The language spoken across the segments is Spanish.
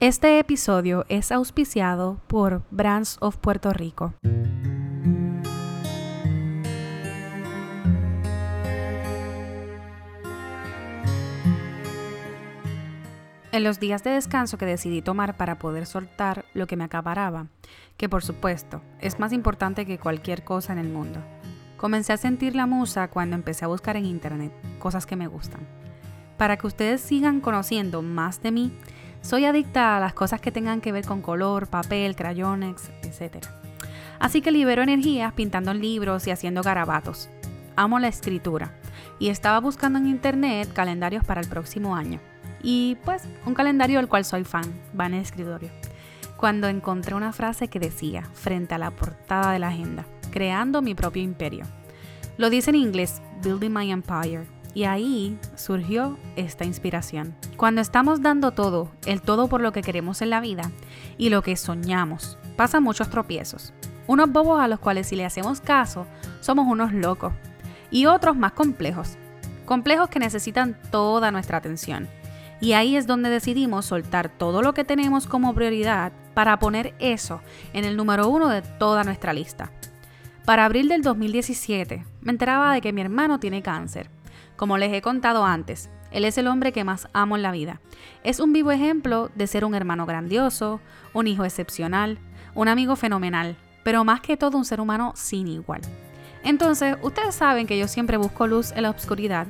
Este episodio es auspiciado por Brands of Puerto Rico. En los días de descanso que decidí tomar para poder soltar lo que me acaparaba, que por supuesto es más importante que cualquier cosa en el mundo, comencé a sentir la musa cuando empecé a buscar en internet cosas que me gustan. Para que ustedes sigan conociendo más de mí, soy adicta a las cosas que tengan que ver con color, papel, crayones, etc. Así que libero energías pintando libros y haciendo garabatos. Amo la escritura y estaba buscando en internet calendarios para el próximo año. Y pues un calendario del cual soy fan, va en el escritorio. Cuando encontré una frase que decía, frente a la portada de la agenda, creando mi propio imperio. Lo dice en inglés, Building My Empire, y ahí surgió esta inspiración. Cuando estamos dando todo, el todo por lo que queremos en la vida y lo que soñamos, pasan muchos tropiezos. Unos bobos a los cuales si le hacemos caso, somos unos locos. Y otros más complejos. Complejos que necesitan toda nuestra atención. Y ahí es donde decidimos soltar todo lo que tenemos como prioridad para poner eso en el número uno de toda nuestra lista. Para abril del 2017 me enteraba de que mi hermano tiene cáncer como les he contado antes, él es el hombre que más amo en la vida. Es un vivo ejemplo de ser un hermano grandioso, un hijo excepcional, un amigo fenomenal, pero más que todo un ser humano sin igual. Entonces, ustedes saben que yo siempre busco luz en la oscuridad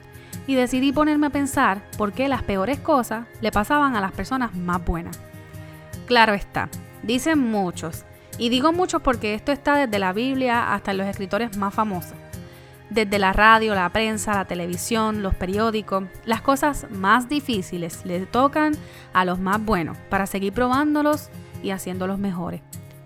y decidí ponerme a pensar por qué las peores cosas le pasaban a las personas más buenas. Claro está, dicen muchos, y digo muchos porque esto está desde la Biblia hasta los escritores más famosos desde la radio, la prensa, la televisión, los periódicos, las cosas más difíciles le tocan a los más buenos para seguir probándolos y haciéndolos mejores.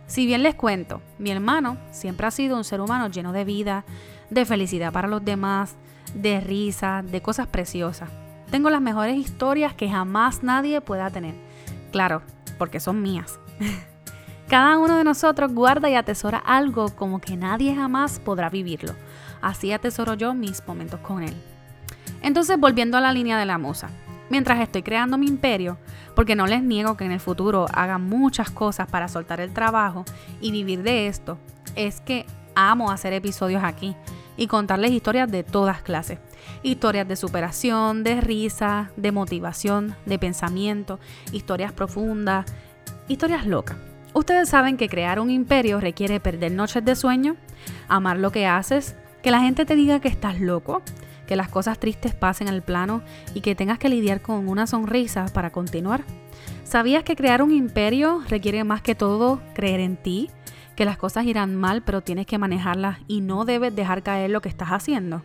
Si bien les cuento, mi hermano siempre ha sido un ser humano lleno de vida, de felicidad para los demás, de risa, de cosas preciosas. Tengo las mejores historias que jamás nadie pueda tener. Claro, porque son mías. Cada uno de nosotros guarda y atesora algo como que nadie jamás podrá vivirlo Así atesoro yo mis momentos con él. Entonces, volviendo a la línea de la musa, mientras estoy creando mi imperio, porque no les niego que en el futuro haga muchas cosas para soltar el trabajo y vivir de esto, es que amo hacer episodios aquí y contarles historias de todas clases. Historias de superación, de risa, de motivación, de pensamiento, historias profundas, historias locas. Ustedes saben que crear un imperio requiere perder noches de sueño, amar lo que haces, que la gente te diga que estás loco, que las cosas tristes pasen al plano y que tengas que lidiar con una sonrisa para continuar. ¿Sabías que crear un imperio requiere más que todo creer en ti? Que las cosas irán mal, pero tienes que manejarlas y no debes dejar caer lo que estás haciendo.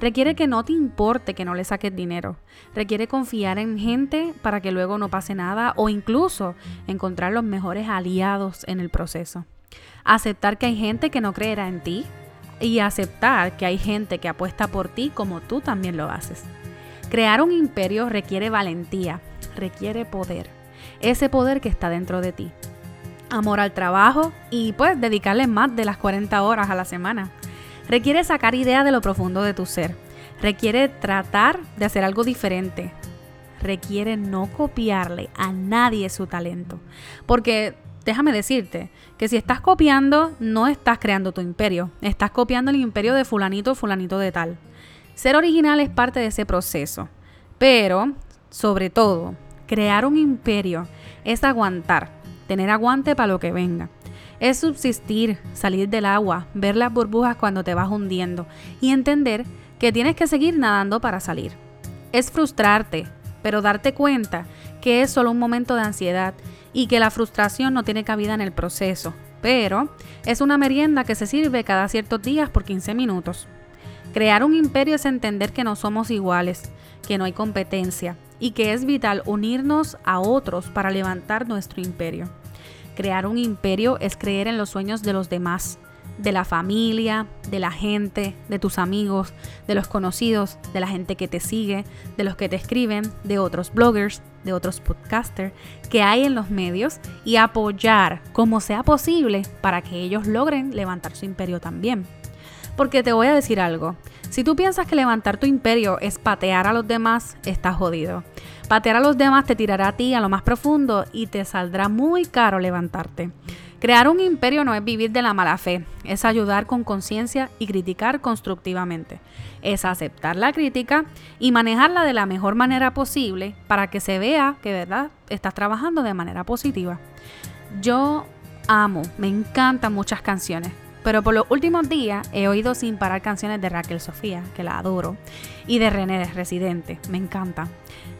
Requiere que no te importe que no le saques dinero. Requiere confiar en gente para que luego no pase nada o incluso encontrar los mejores aliados en el proceso. Aceptar que hay gente que no creerá en ti, y aceptar que hay gente que apuesta por ti como tú también lo haces. Crear un imperio requiere valentía, requiere poder, ese poder que está dentro de ti. Amor al trabajo y pues dedicarle más de las 40 horas a la semana. Requiere sacar ideas de lo profundo de tu ser. Requiere tratar de hacer algo diferente. Requiere no copiarle a nadie su talento. Porque déjame decirte que si estás copiando, no estás creando tu imperio, estás copiando el imperio de fulanito fulanito de tal. Ser original es parte de ese proceso, pero sobre todo, crear un imperio es aguantar, tener aguante para lo que venga. Es subsistir, salir del agua, ver las burbujas cuando te vas hundiendo y entender que tienes que seguir nadando para salir. Es frustrarte, pero darte cuenta que es solo un momento de ansiedad y que la frustración no tiene cabida en el proceso, pero es una merienda que se sirve cada ciertos días por 15 minutos. Crear un imperio es entender que no somos iguales, que no hay competencia y que es vital unirnos a otros para levantar nuestro imperio. Crear un imperio es creer en los sueños de los demás, de la familia, de la gente, de tus amigos, de los conocidos, de la gente que te sigue, de los que te escriben, de otros bloggers, de otros podcasters que hay en los medios y apoyar como sea posible para que ellos logren levantar su imperio también. Porque te voy a decir algo. Si tú piensas que levantar tu imperio es patear a los demás, estás jodido. Patear a los demás te tirará a ti a lo más profundo y te saldrá muy caro levantarte. Crear un imperio no es vivir de la mala fe, es ayudar con conciencia y criticar constructivamente. Es aceptar la crítica y manejarla de la mejor manera posible para que se vea que, ¿verdad?, estás trabajando de manera positiva. Yo amo, me encantan muchas canciones, pero por los últimos días he oído sin parar canciones de Raquel Sofía, que la adoro, y de René de Residente, me encanta.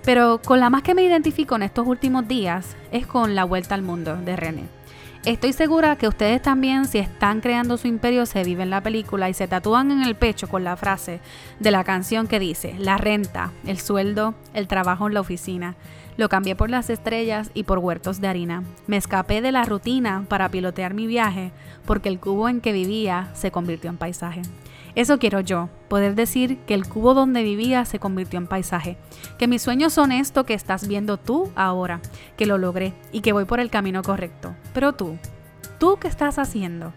Pero con la más que me identifico en estos últimos días es con La Vuelta al Mundo de René. Estoy segura que ustedes también, si están creando su imperio, se viven la película y se tatúan en el pecho con la frase de la canción que dice, la renta, el sueldo, el trabajo en la oficina. Lo cambié por las estrellas y por huertos de harina. Me escapé de la rutina para pilotear mi viaje porque el cubo en que vivía se convirtió en paisaje. Eso quiero yo, poder decir que el cubo donde vivía se convirtió en paisaje, que mis sueños son esto que estás viendo tú ahora, que lo logré y que voy por el camino correcto. Pero tú, ¿tú qué estás haciendo?